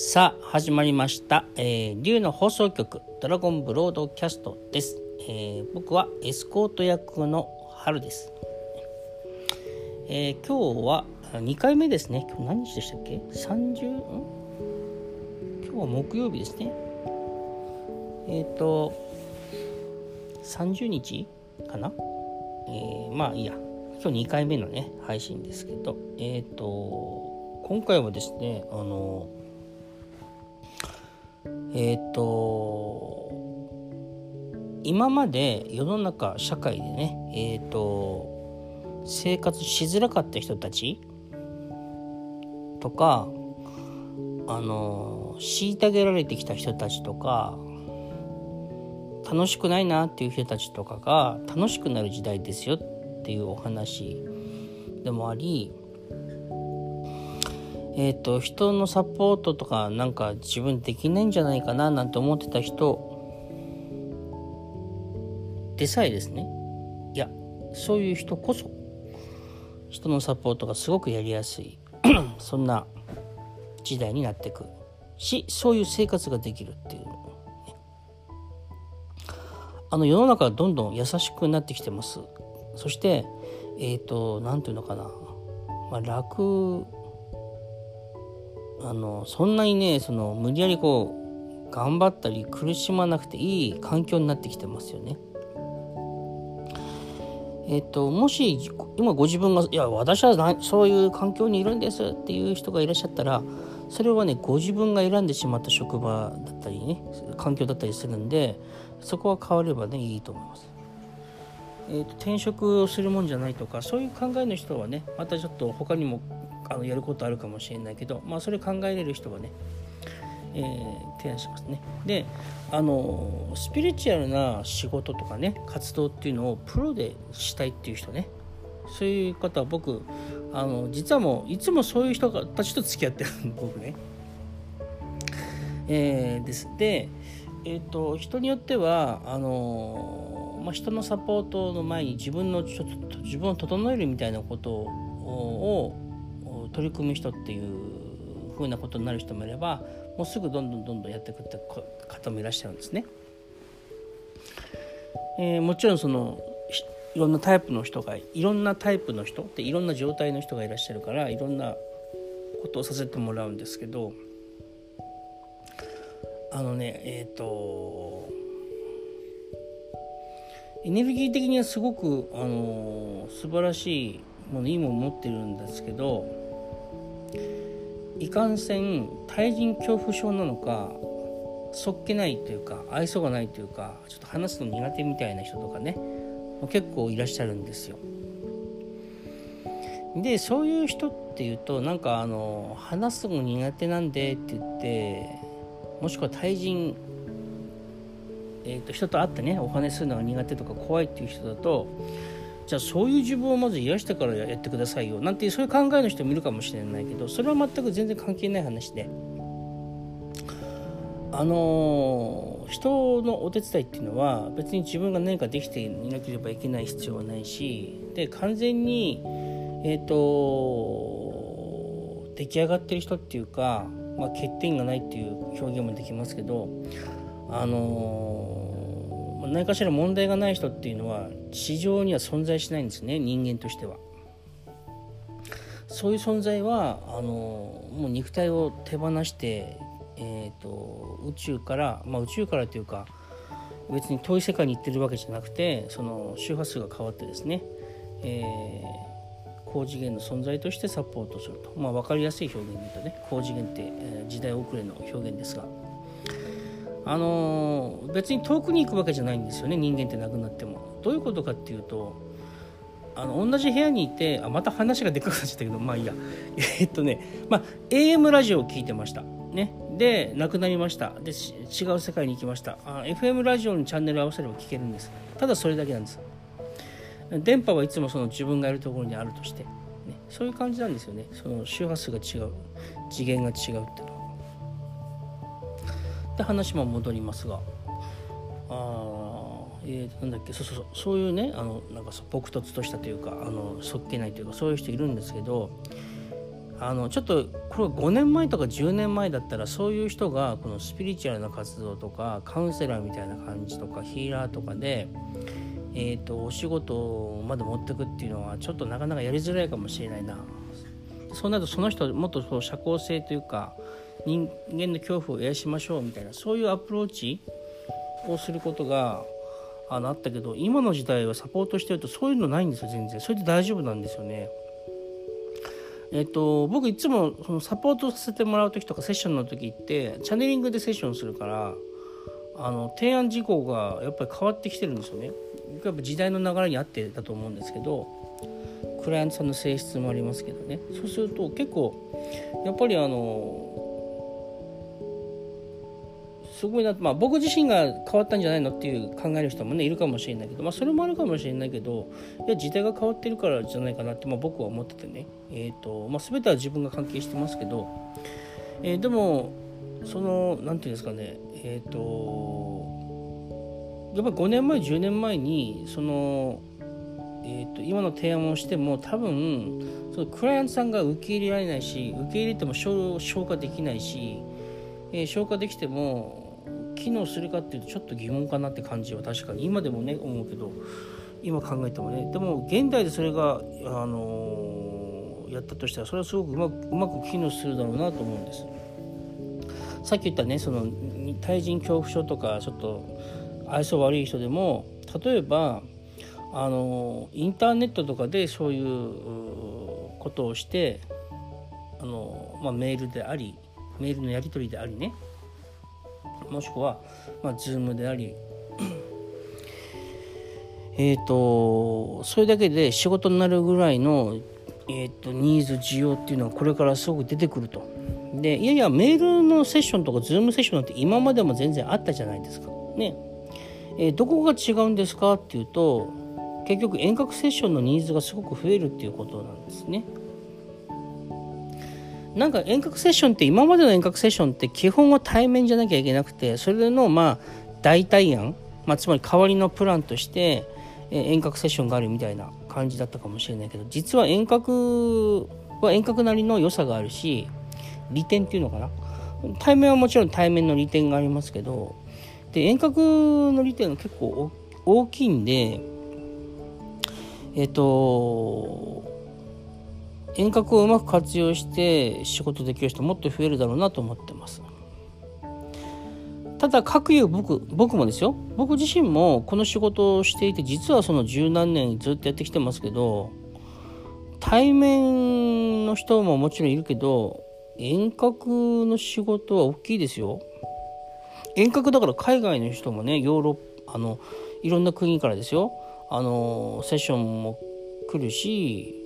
さあ始まりました、えー、竜の放送局ドラゴンブロードキャストです、えー僕はエスコート役の春です、えー今日は2回目ですね。今日何日でしたっけ ?30? ん？今日は木曜日ですね。えっ、と30日かな？えーまあいいや。今日2回目のね配信ですけど。えっ、と今回はですねあのえっ、と今まで世の中社会でねえっ、と生活しづらかった人たちとかあの虐げられてきた人たちとか楽しくないなっていう人たちとかが楽しくなる時代ですよっていうお話でもありえっ、と人のサポートとかなんか自分できないんじゃないかななんて思ってた人でさえですね。いやそういう人こそ人のサポートがすごくやりやすい そんな時代になってく。しそういう生活ができるっていう、ね、あの世の中はどんどん優しくなってきてます。そしてえっ、と何て言うのかな、まあ、楽あのそんなにねその無理やりこう頑張ったり苦しまなくていい環境になってきてますよね。えっと、もし今ご自分が「いや私はそういう環境にいるんです」っていう人がいらっしゃったらそれはねご自分が選んでしまった職場だったりね環境だったりするんでそこは変わればねいいと思います。えーと転職をするもんじゃないとかそういう考えの人はねまたちょっと他にもあのやることあるかもしれないけど、まあ、それ考えれる人はね、えー提案しますね。であのスピリチュアルな仕事とかね活動っていうのをプロでしたいっていう人ねそういう方は僕あの実はもういつもそういう人たちと付き合ってる 僕ね。えーですで、えー、と人によってはあの、まあ、人のサポートの前に自分のちょっと自分を整えるみたいなことをを取り組む人っていうふうなことになる人もいればもうすぐどんどんどんどんやっていくって方もいらっしゃるんですね。えーもちろんそのいろんなタイプの人がいろんなタイプの人っていろんな状態の人がいらっしゃるからいろんなことをさせてもらうんですけどあのねえっ、とエネルギー的にはすごく、あの素晴らしいものいいもの持ってるんですけどいかんせん対人恐怖症なのかそっけないというか愛想がないというかちょっと話すの苦手みたいな人とかね結構いらっしゃるんですよ。でそういう人っていうとなんかあの話すの苦手なんでって言ってもしくは対人、えー、と人と会ってねお話するのが苦手とか怖いっていう人だとじゃあそういう自分をまず癒してからやってくださいよ。なんていうそういう考えの人もいるかもしれないけどそれは全く全然関係ない話で。あのー人のお手伝いっていうのは別に自分が何かできていなければいけない必要はないしで完全にえっ、と出来上がってる人っていうか、まあ、欠点がないっていう表現もできますけどあのー何かしら問題がない人っていうのは地上には存在しないんですね人間としては。そういう存在はあのもう肉体を手放して、えー、と宇宙から、まあ、宇宙からというか別に遠い世界に行ってるわけじゃなくてその周波数が変わってですね、えー高次元の存在としてサポートすると、まあ、分かりやすい表現で言うとね高次元って、えー時代遅れの表現ですが。あの別に遠くに行くわけじゃないんですよね人間って亡くなっても。どういうことかっていうとあの同じ部屋にいてあまた話がでかくなっちゃったけどまあいいや。えっとね、まあ、AM ラジオを聞いてました。ね。で亡くなりました。で違う世界に行きました。あ FM ラジオにチャンネル合わせれば聞けるんです。ただそれだけなんです。電波はいつもその自分がいるところにあるとして、ね、そういう感じなんですよね。その周波数が違う。次元が違うっていうのは。で話も戻りますが。あえー、なんだっけそうそうそうそういうねあのなんかそう朴突としたというかあのそっけないというかそういう人いるんですけどあのちょっとこれ5年前とか10年前だったらそういう人がこのスピリチュアルな活動とかカウンセラーみたいな感じとかヒーラーとかで、えーと、お仕事まで持ってくっていうのはちょっとなかなかやりづらいかもしれないな。そうなるとその人もっとそう社交性というか人間の恐怖を癒しましょうみたいなそういうアプローチをすることがあのあったけど今の時代はサポートしてるとそういうのないんですよ全然それで大丈夫なんですよね。えっと、僕いつもそのサポートさせてもらう時とかセッションの時ってチャネリングでセッションするからあの提案事項がやっぱり変わってきてるんですよね。やっぱ時代の流れに合ってだと思うんですけどクライアントさんの性質もありますけどねそうすると結構やっぱりあのすごいな、まあ、僕自身が変わったんじゃないのっていう考える人もねいるかもしれないけど、まあ、それもあるかもしれないけどいや時代が変わってるからじゃないかなって、まあ、僕は思っててね、えーとまあ、全ては自分が関係してますけど、えー、でもその何て言うんですかね。えっ、ー、とやっぱり5年前10年前にそのえーと、今の提案をしても多分そのクライアントさんが受け入れられないし受け入れても消化できないし、えー、消化できても機能するかっていうとちょっと疑問かなって感じは確かに。今でもね思うけど今考えてもね。でも現代でそれが、あのー、やったとしたらそれはすごくうまくうまく機能するだろうなと思うんです。さっき言ったねその対人恐怖症とかちょっと愛想悪い人でも例えばあのインターネットとかでそういうことをしてあの、まあ、メールでありメールのやり取りでありね。もしくは、まあ、Zoom であり えっ、とそれだけで仕事になるぐらいの、えーと、ニーズ需要っていうのはこれからすごく出てくると。でいやいやメールのセッションとか Zoom セッションなんて今までも全然あったじゃないですか。ね。えー、どこが違うんですかっていうと結局遠隔セッションのニーズがすごく増えるっていうことなんですね。なんか遠隔セッションって今までの遠隔セッションって基本は対面じゃなきゃいけなくてそれのまあ代替案、まあ、つまり代わりのプランとして遠隔セッションがあるみたいな感じだったかもしれないけど実は遠隔は遠隔なりの良さがあるし利点っていうのかな？対面はもちろん対面の利点がありますけどで遠隔の利点が結構大きいんでえっと遠隔をうまく活用して仕事できる人もっと増えるだろうなと思ってます。ただ各有僕僕もですよ。僕自身もこの仕事をしていて実はその十何年ずっとやってきてますけど対面の人ももちろんいるけど遠隔の仕事は大きいですよ。遠隔だから海外の人もねヨーロッパあのいろんな国からですよ。あのセッションも来るし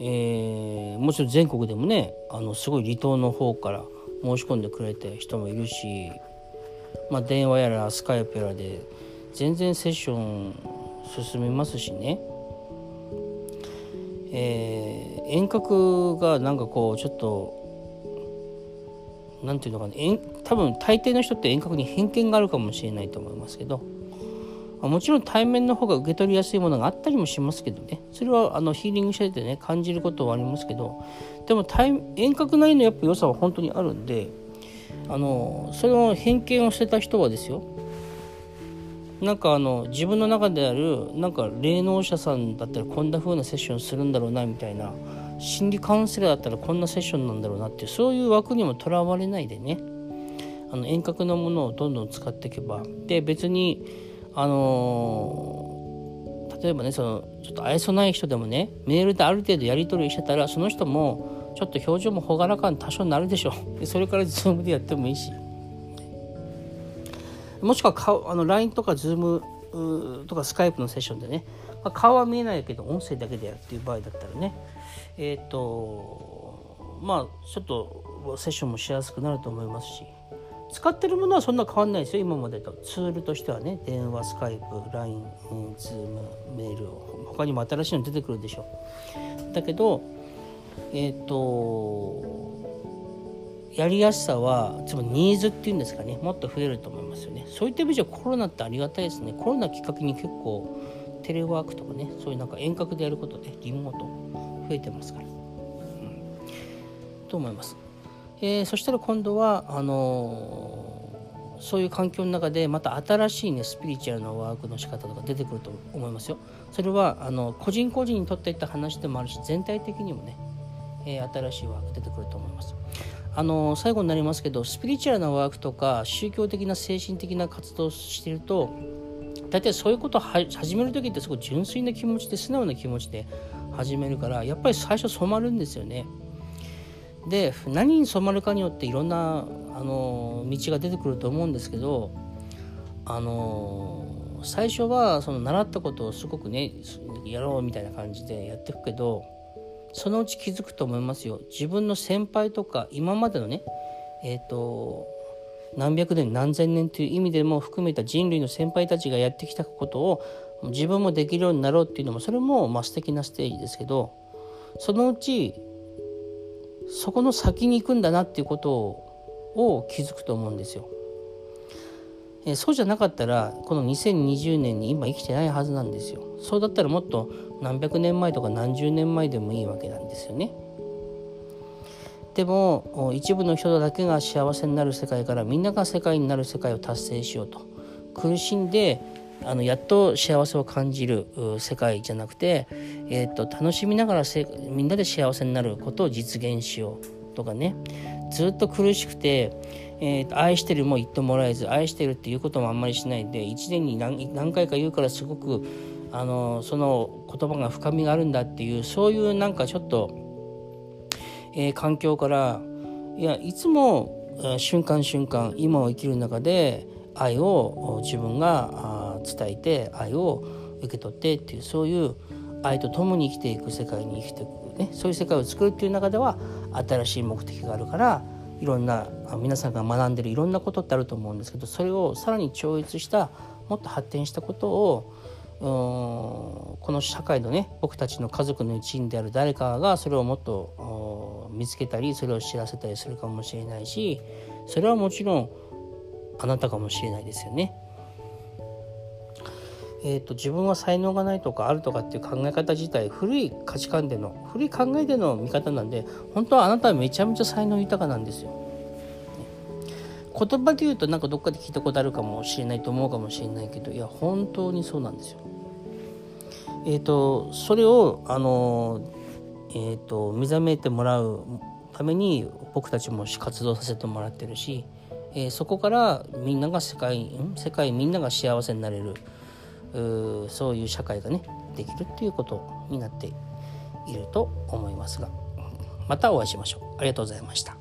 えー、もちろん全国でもねあのすごい離島の方から申し込んでくれた人もいるし、まあ、電話やらスカイプやらで全然セッション進みますしね、えー、遠隔がなんかこうちょっと何て言うのかな多分大抵の人って遠隔に偏見があるかもしれないと思いますけどもちろん対面の方が受け取りやすいものがあったりもしますけどね。それはあのヒーリングしててね感じることはありますけど。でも対遠隔なりのやっぱ良さは本当にあるんであのそれを偏見を捨てた人はですよ。なんかあの自分の中であるなんか霊能者さんだったらこんな風なセッションするんだろうなみたいな心理カウンセラーだったらこんなセッションなんだろうなってそういう枠にもとらわれないでね。あの遠隔のものをどんどん使っていけば。で別にあのー、例えばねそのちょっと愛想ない人でもねメールである程度やり取りしてたらその人もちょっと表情も朗らかに多少なるでしょう。でそれから Zoom でやってもいいし。もしくは顔あの LINE とか Zoom とか Skype のセッションでね、まあ、顔は見えないけど音声だけでやるっていう場合だったらね。えっ、ー、とまあちょっとセッションもしやすくなると思いますし。使ってるものはそんな変わんないですよ。今までと。ツールとしてはね。電話スカイプ LINE ズームメール他にも新しいの出てくるでしょだけどえっ、ー、とやりやすさはつまりニーズっていうんですかね。もっと増えると思いますよね。そういった意味じゃコロナってありがたいですね。コロナきっかけに結構テレワークとかね。そういうなんか遠隔でやることでリモート増えてますから、うん、と思います。えー、そしたら今度はあのー、そういう環境の中でまた新しいねスピリチュアルなワークの仕方とか出てくると思いますよ。それはあの個人個人にとっていった話でもあるし全体的にもね、えー、新しいワーク出てくると思います。あの最後になりますけどスピリチュアルなワークとか宗教的な精神的な活動をしていると大体そういうことを始める時ってすごい純粋な気持ちで素直な気持ちで始めるからやっぱり最初染まるんですよね。で何に染まるかによっていろんなあの道が出てくると思うんですけどあの最初はその習ったことをすごくねやろうみたいな感じでやっていくけどそのうち気づくと思いますよ。自分の先輩とか今までのねえっ、ー、と何百年何千年という意味でも含めた人類の先輩たちがやってきたことを自分もできるようになろうっていうのもそれもまあ素敵なステージですけどそのうちそこの先に行くんだなっていうことを気づくと思うんですよ。えそうじゃなかったらこの2020年に今生きてないはずなんですよ。そうだったらもっと何百年前とか何十年前でもいいわけなんですよね。でも一部の人だけが幸せになる世界からみんなが世界になる世界を達成しようと苦しんであのやっと幸せを感じる世界じゃなくて、えーと、楽しみながらみんなで幸せになることを実現しようとかね。ずっと苦しくて、えーと、愛してるも言ってもらえず愛してるっていうこともあんまりしないで1年に何何回か言うからすごくあのその言葉が深みがあるんだっていうそういうなんかちょっと、えー、環境からいやいつも瞬間瞬間今を生きる中で愛を自分が伝えて愛を受け取ってっていうそういう愛と共に生きていく世界に生きていく、ね、そういう世界を作るっていう中では新しい目的があるからいろんな皆さんが学んでるいろんなことってあると思うんですけどそれをさらに超越したもっと発展したことをこの社会のね僕たちの家族の一員である誰かがそれをもっと見つけたりそれを知らせたりするかもしれないしそれはもちろんあなたかもしれないですよね。えーと、自分は才能がないとかあるとかっていう考え方自体古い価値観での古い考えでの見方なんで本当はあなたはめちゃめちゃ才能豊かなんですよ。言葉で言うとなんかどっかで聞いたことあるかもしれないと思うかもしれないけどいや本当にそうなんですよ。えっ、ー、とそれをあのえっ、ー、と目覚めてもらうために僕たちも活動させてもらってるしえー、そこからみんなが世界世界みんなが幸せになれるうそういう社会がねできるっていうことになっていると思いますがまたお会いしましょう。ありがとうございました。